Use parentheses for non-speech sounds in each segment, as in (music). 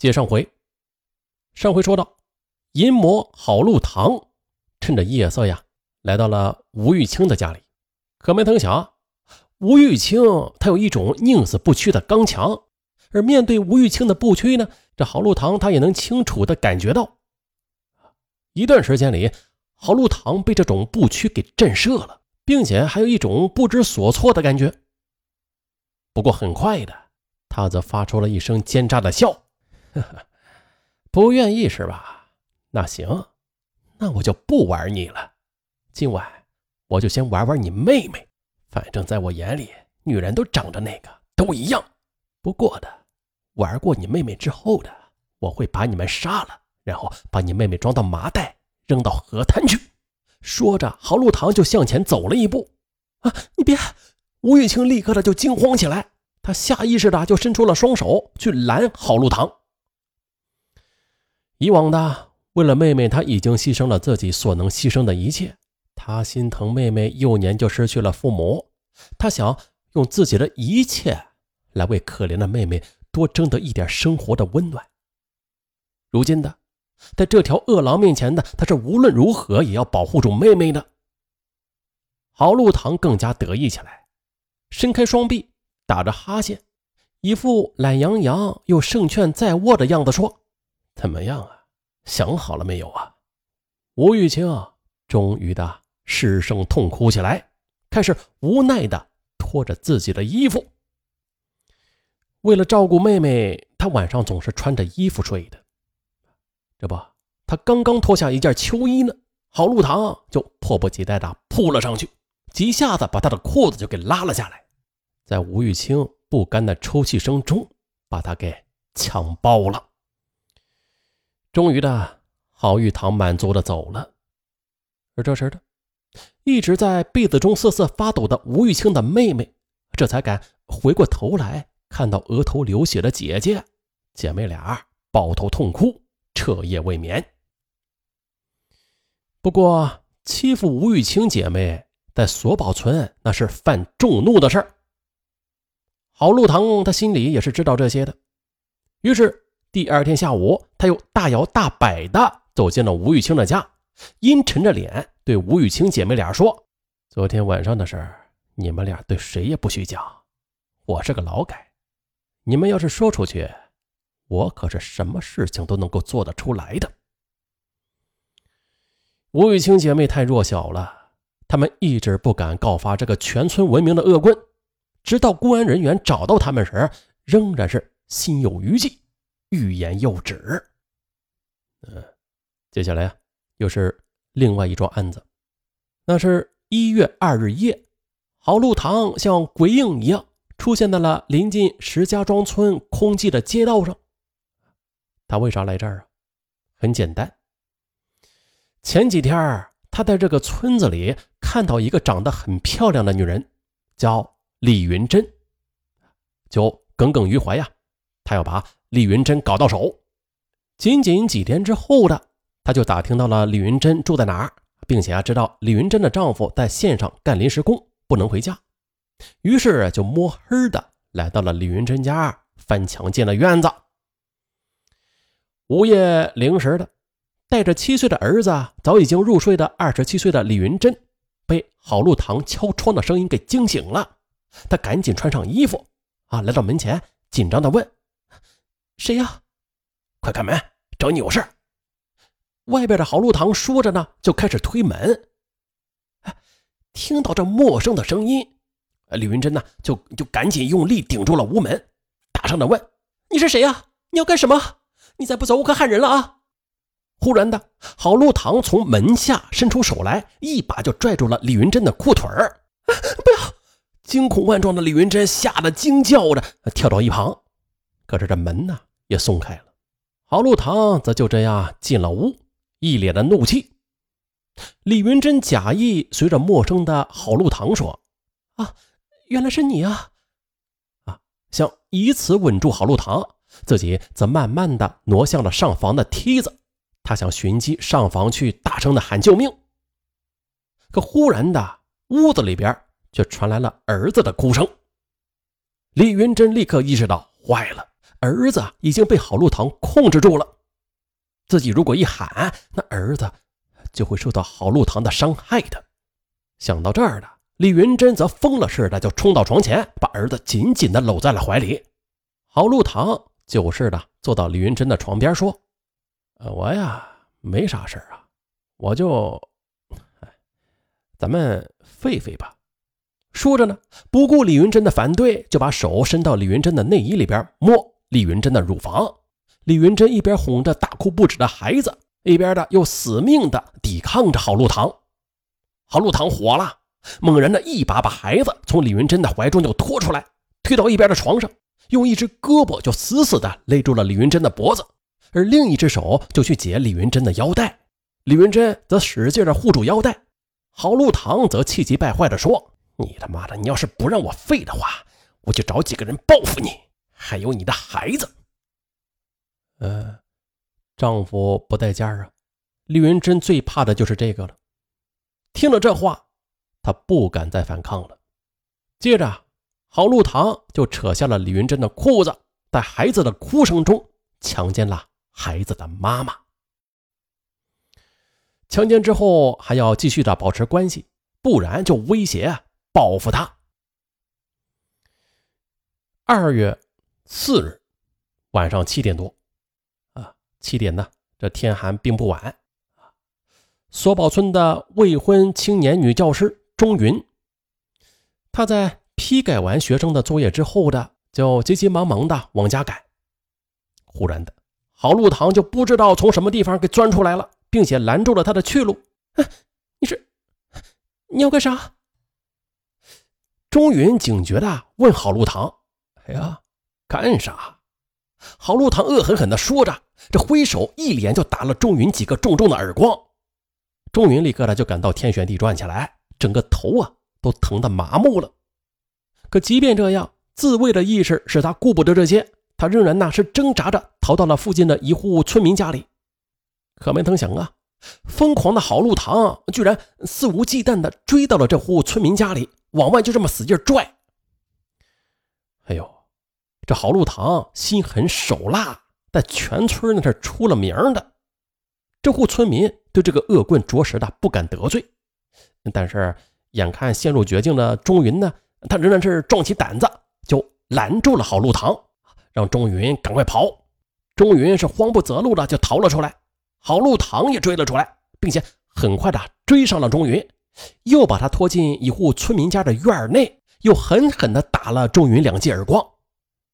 接上回，上回说到，淫魔郝禄堂趁着夜色呀，来到了吴玉清的家里。可没成想，吴玉清他有一种宁死不屈的刚强，而面对吴玉清的不屈呢，这郝禄堂他也能清楚的感觉到。一段时间里，郝禄堂被这种不屈给震慑了，并且还有一种不知所措的感觉。不过很快的，他则发出了一声奸诈的笑：“呵呵，不愿意是吧？那行，那我就不玩你了。今晚我就先玩玩你妹妹。反正在我眼里，女人都长着那个都一样。不过的，玩过你妹妹之后的，我会把你们杀了。”然后把你妹妹装到麻袋，扔到河滩去。说着，郝路堂就向前走了一步。啊，你别！吴玉清立刻的就惊慌起来，他下意识的就伸出了双手去拦郝路堂。以往的，为了妹妹，他已经牺牲了自己所能牺牲的一切。他心疼妹妹幼年就失去了父母，他想用自己的一切来为可怜的妹妹多争得一点生活的温暖。如今的。在这条恶狼面前的，他是无论如何也要保护住妹妹的。郝路堂更加得意起来，伸开双臂，打着哈欠，一副懒洋洋又胜券在握的样子，说：“怎么样啊？想好了没有啊？”吴玉清啊终于的失声痛哭起来，开始无奈的脱着自己的衣服。为了照顾妹妹，他晚上总是穿着衣服睡的。这不，他刚刚脱下一件秋衣呢，郝路堂就迫不及待的扑了上去，几下子把他的裤子就给拉了下来，在吴玉清不甘的抽泣声中，把他给强暴了。终于的，郝玉堂满足的走了，而这时的，一直在被子中瑟瑟发抖的吴玉清的妹妹，这才敢回过头来看到额头流血的姐姐，姐妹俩抱头痛哭。彻夜未眠。不过，欺负吴玉清姐妹，在索宝村那是犯众怒的事儿。郝禄堂他心里也是知道这些的，于是第二天下午，他又大摇大摆的走进了吴玉清的家，阴沉着脸对吴玉清姐妹俩说：“昨天晚上的事儿，你们俩对谁也不许讲。我是个劳改，你们要是说出去。”我可是什么事情都能够做得出来的。吴玉清姐妹太弱小了，她们一直不敢告发这个全村闻名的恶棍，直到公安人员找到他们时，仍然是心有余悸，欲言又止。嗯，接下来啊，又是另外一桩案子，那是一月二日夜，郝路堂像鬼影一样出现在了临近石家庄村空寂的街道上。他为啥来这儿啊？很简单。前几天他在这个村子里看到一个长得很漂亮的女人，叫李云珍，就耿耿于怀呀。他要把李云珍搞到手。仅仅几天之后的，他就打听到了李云珍住在哪儿，并且啊知道李云珍的丈夫在县上干临时工，不能回家，于是就摸黑的来到了李云珍家，翻墙进了院子。午夜零时的，带着七岁的儿子早已经入睡的二十七岁的李云珍，被郝路堂敲窗的声音给惊醒了。他赶紧穿上衣服，啊，来到门前，紧张的问：“谁呀？快开门，找你有事。”外边的郝禄堂说着呢，就开始推门。听到这陌生的声音，李云珍呢，就就赶紧用力顶住了屋门，大声的问：“你是谁呀？你要干什么？”你再不走，我可喊人了啊！忽然的，郝禄堂从门下伸出手来，一把就拽住了李云珍的裤腿儿。不要！惊恐万状的李云珍吓得惊叫着跳到一旁。可是这门呢也松开了，郝路堂则就这样进了屋，一脸的怒气。李云珍假意随着陌生的郝路堂说：“啊，原来是你啊！”啊，想以此稳住郝路堂。自己则慢慢的挪向了上房的梯子，他想寻机上房去，大声的喊救命。可忽然的，屋子里边却传来了儿子的哭声。李云珍立刻意识到坏了，儿子已经被郝路堂控制住了。自己如果一喊，那儿子就会受到郝路堂的伤害的。想到这儿的李云珍则疯了似的就冲到床前，把儿子紧紧的搂在了怀里。郝路堂就是的坐到李云珍的床边说：“，我呀没啥事啊，我就，咱们废废吧。”说着呢，不顾李云珍的反对，就把手伸到李云珍的内衣里边摸李云珍的乳房。李云珍一边哄着大哭不止的孩子，一边的又死命的抵抗着郝路堂。郝路堂火了，猛然的一把把孩子从李云珍的怀中就拖出来，推到一边的床上，用一只胳膊就死死的勒住了李云珍的脖子，而另一只手就去解李云珍的腰带。李云珍则使劲的护住腰带，郝路堂则气急败坏的说：“你他妈的，你要是不让我废的话，我就找几个人报复你，还有你的孩子。”呃，丈夫不在家啊，李云珍最怕的就是这个了。听了这话，她不敢再反抗了。接着，郝路堂就扯下了李云珍的裤子，在孩子的哭声中强奸了孩子的妈妈。强奸之后还要继续的保持关系，不然就威胁报复他。二月四日晚上七点多。啊七点呢，这天还并不晚啊。索宝村的未婚青年女教师钟云，她在批改完学生的作业之后的，就急急忙忙的往家赶。忽然的，郝路堂就不知道从什么地方给钻出来了，并且拦住了他的去路。你是你要干啥？钟云警觉的问郝路堂：“哎呀，干啥？”郝路堂恶狠狠地说着。这挥手一连就打了钟云几个重重的耳光，钟云立刻的就感到天旋地转起来，整个头啊都疼得麻木了。可即便这样，自卫的意识使他顾不得这些，他仍然那是挣扎着逃到了附近的一户村民家里。可没曾想啊，疯狂的郝路堂居然肆无忌惮的追到了这户村民家里，往外就这么使劲拽。哎呦，这郝路堂心狠手辣。在全村那是出了名的，这户村民对这个恶棍着实的不敢得罪，但是眼看陷入绝境的钟云呢，他仍然是壮起胆子就拦住了郝路堂，让钟云赶快跑。钟云是慌不择路的就逃了出来，郝路堂也追了出来，并且很快的追上了钟云，又把他拖进一户村民家的院内，又狠狠的打了钟云两记耳光，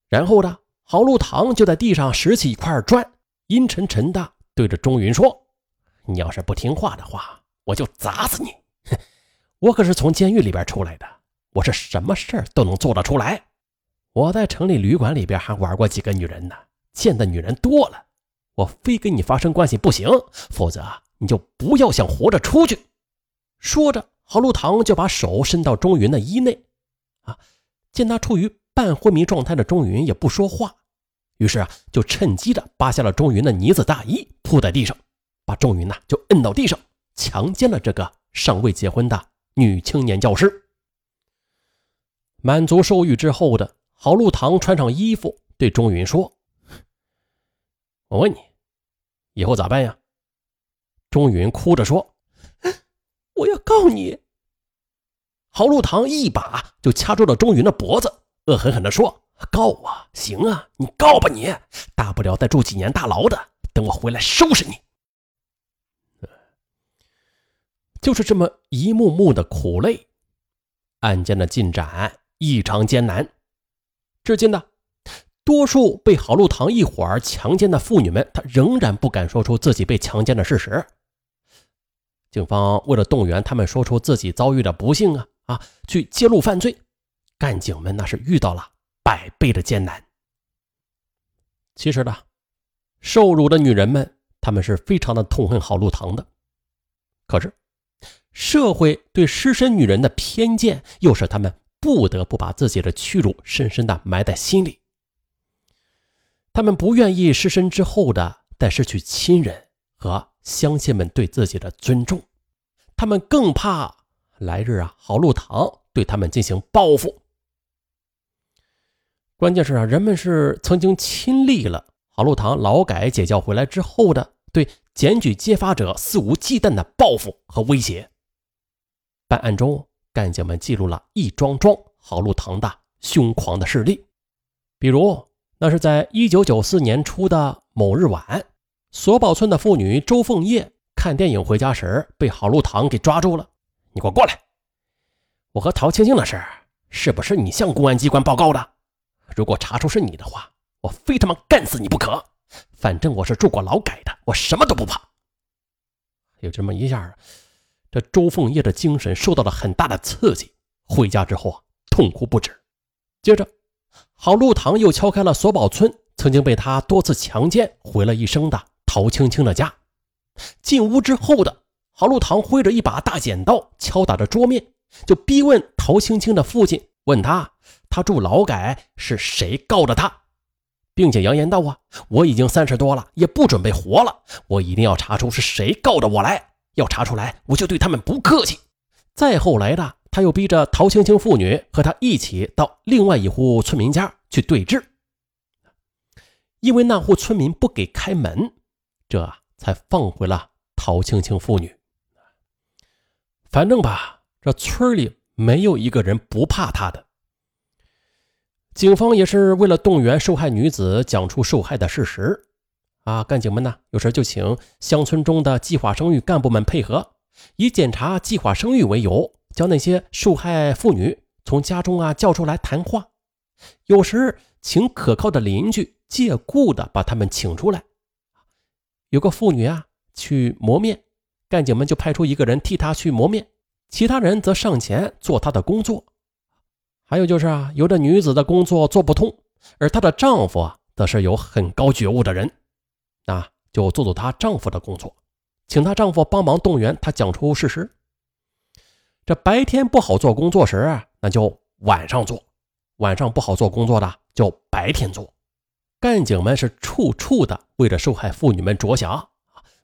然后呢？郝路堂就在地上拾起一块砖，阴沉沉的对着钟云说：“你要是不听话的话，我就砸死你！哼 (laughs) 我可是从监狱里边出来的，我是什么事儿都能做得出来。我在城里旅馆里边还玩过几个女人呢，见的女人多了，我非跟你发生关系不行，否则你就不要想活着出去。”说着，郝路堂就把手伸到钟云的衣内，啊，见他处于。半昏迷状态的钟云也不说话，于是啊，就趁机的扒下了钟云的呢子大衣，铺在地上，把钟云呢就摁到地上，强奸了这个尚未结婚的女青年教师。满足受欲之后的郝路堂穿上衣服，对钟云说：“我问你，以后咋办呀？”钟云哭着说：“ (laughs) 我要告你。”郝路堂一把就掐住了钟云的脖子。恶狠狠地说：“告我行啊，你告吧你，大不了再住几年大牢的，等我回来收拾你。”就是这么一幕幕的苦累，案件的进展异常艰难。至今呢，多数被郝路堂一伙儿强奸的妇女们，她仍然不敢说出自己被强奸的事实。警方为了动员他们说出自己遭遇的不幸啊啊，去揭露犯罪。干警们那是遇到了百倍的艰难。其实呢，受辱的女人们，她们是非常的痛恨郝路堂的。可是，社会对失身女人的偏见，又使他们不得不把自己的屈辱深深的埋在心里。他们不愿意失身之后的再失去亲人和乡亲们对自己的尊重，他们更怕来日啊，郝路堂对他们进行报复。关键是啊，人们是曾经亲历了郝路堂劳改解教回来之后的对检举揭发者肆无忌惮的报复和威胁。办案中，干警们记录了一桩桩郝路堂的凶狂的事例，比如那是在一九九四年初的某日晚，索宝村的妇女周凤叶看电影回家时被郝路堂给抓住了。你给我过来！我和陶青青的事，是不是你向公安机关报告的？如果查出是你的话，我非他妈干死你不可！反正我是住过劳改的，我什么都不怕。有这么一下，这周凤叶的精神受到了很大的刺激，回家之后啊，痛哭不止。接着，郝路堂又敲开了索宝村曾经被他多次强奸、毁了一生的陶青青的家。进屋之后的郝路堂挥着一把大剪刀，敲打着桌面，就逼问陶青青的父亲，问他。他住劳改是谁告的他，并且扬言道：“啊，我已经三十多了，也不准备活了，我一定要查出是谁告的我来。要查出来，我就对他们不客气。”再后来的，他又逼着陶青青父女和他一起到另外一户村民家去对质，因为那户村民不给开门，这才放回了陶青青父女。反正吧，这村里没有一个人不怕他的。警方也是为了动员受害女子讲出受害的事实，啊，干警们呢有时就请乡村中的计划生育干部们配合，以检查计划生育为由，将那些受害妇女从家中啊叫出来谈话，有时请可靠的邻居借故的把他们请出来。有个妇女啊去磨面，干警们就派出一个人替她去磨面，其他人则上前做她的工作。还有就是啊，有的女子的工作做不通，而她的丈夫啊，则是有很高觉悟的人，啊就做做她丈夫的工作，请她丈夫帮忙动员她讲出事实。这白天不好做工作时啊，那就晚上做；晚上不好做工作的，就白天做。干警们是处处的为着受害妇女们着想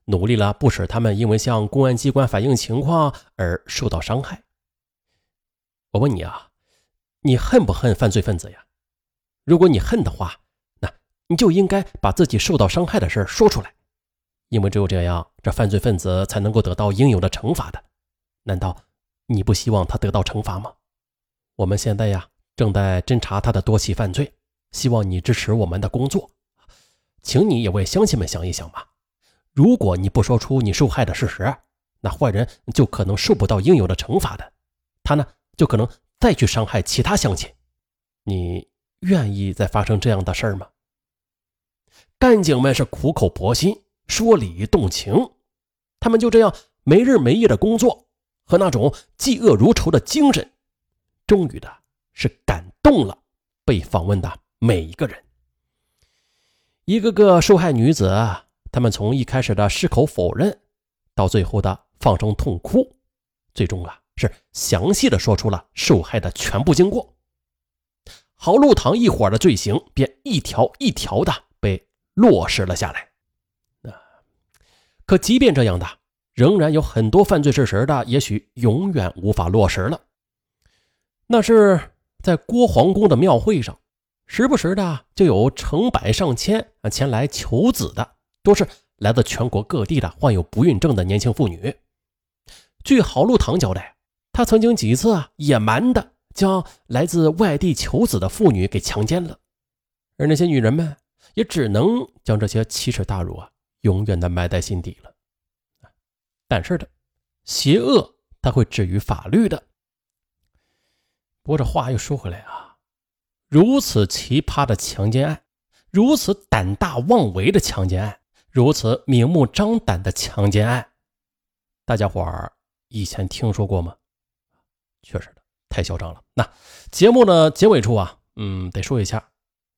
努力了不使他们因为向公安机关反映情况而受到伤害。我问你啊？你恨不恨犯罪分子呀？如果你恨的话，那你就应该把自己受到伤害的事说出来，因为只有这样，这犯罪分子才能够得到应有的惩罚的。难道你不希望他得到惩罚吗？我们现在呀，正在侦查他的多起犯罪，希望你支持我们的工作，请你也为乡亲们想一想吧。如果你不说出你受害的事实，那坏人就可能受不到应有的惩罚的，他呢，就可能。再去伤害其他乡亲，你愿意再发生这样的事儿吗？干警们是苦口婆心，说理动情，他们就这样没日没夜的工作和那种嫉恶如仇的精神，终于的是感动了被访问的每一个人。一个个受害女子，他们从一开始的矢口否认，到最后的放声痛哭，最终啊。是详细的说出了受害的全部经过，郝禄堂一伙的罪行便一条一条的被落实了下来。啊，可即便这样的，仍然有很多犯罪事实的，也许永远无法落实了。那是在郭皇宫的庙会上，时不时的就有成百上千啊前来求子的，都是来自全国各地的患有不孕症的年轻妇女。据郝禄堂交代。他曾经几次啊野蛮的将来自外地求子的妇女给强奸了，而那些女人们也只能将这些奇耻大辱啊永远的埋在心底了。但是的，邪恶它会置于法律的。不过这话又说回来啊，如此奇葩的强奸案，如此胆大妄为的强奸案，如此明目张胆的强奸案，大家伙儿以前听说过吗？确实的，太嚣张了。那节目呢结尾处啊，嗯，得说一下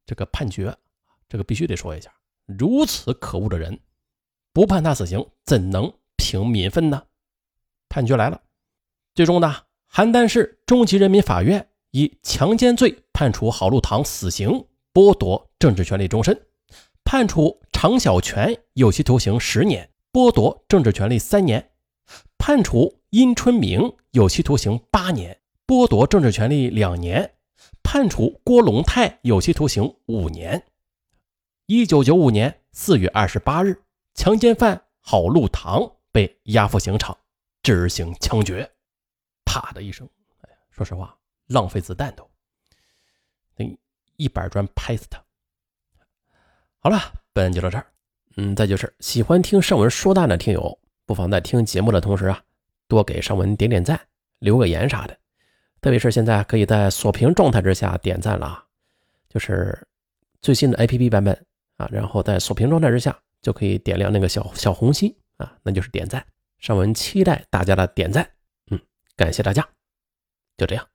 这个判决，这个必须得说一下。如此可恶的人，不判他死刑，怎能平民愤呢？判决来了，最终呢，邯郸市中级人民法院以强奸罪判处郝路堂死刑，剥夺政治权利终身；判处常小泉有期徒刑十年，剥夺政治权利三年；判处殷春明。有期徒刑八年，剥夺政治权利两年；判处郭龙泰有期徒刑五年。一九九五年四月二十八日，强奸犯郝路堂被押赴刑场执行枪决。啪的一声，哎，说实话，浪费子弹都，那一板砖拍死他。好了，本就到这儿。嗯，再就是喜欢听上文说大的听友，不妨在听节目的同时啊，多给尚文点点赞，留个言啥的。特别是现在可以在锁屏状态之下点赞了啊，就是最新的 APP 版本啊，然后在锁屏状态之下就可以点亮那个小小红心啊，那就是点赞。尚文期待大家的点赞，嗯，感谢大家，就这样。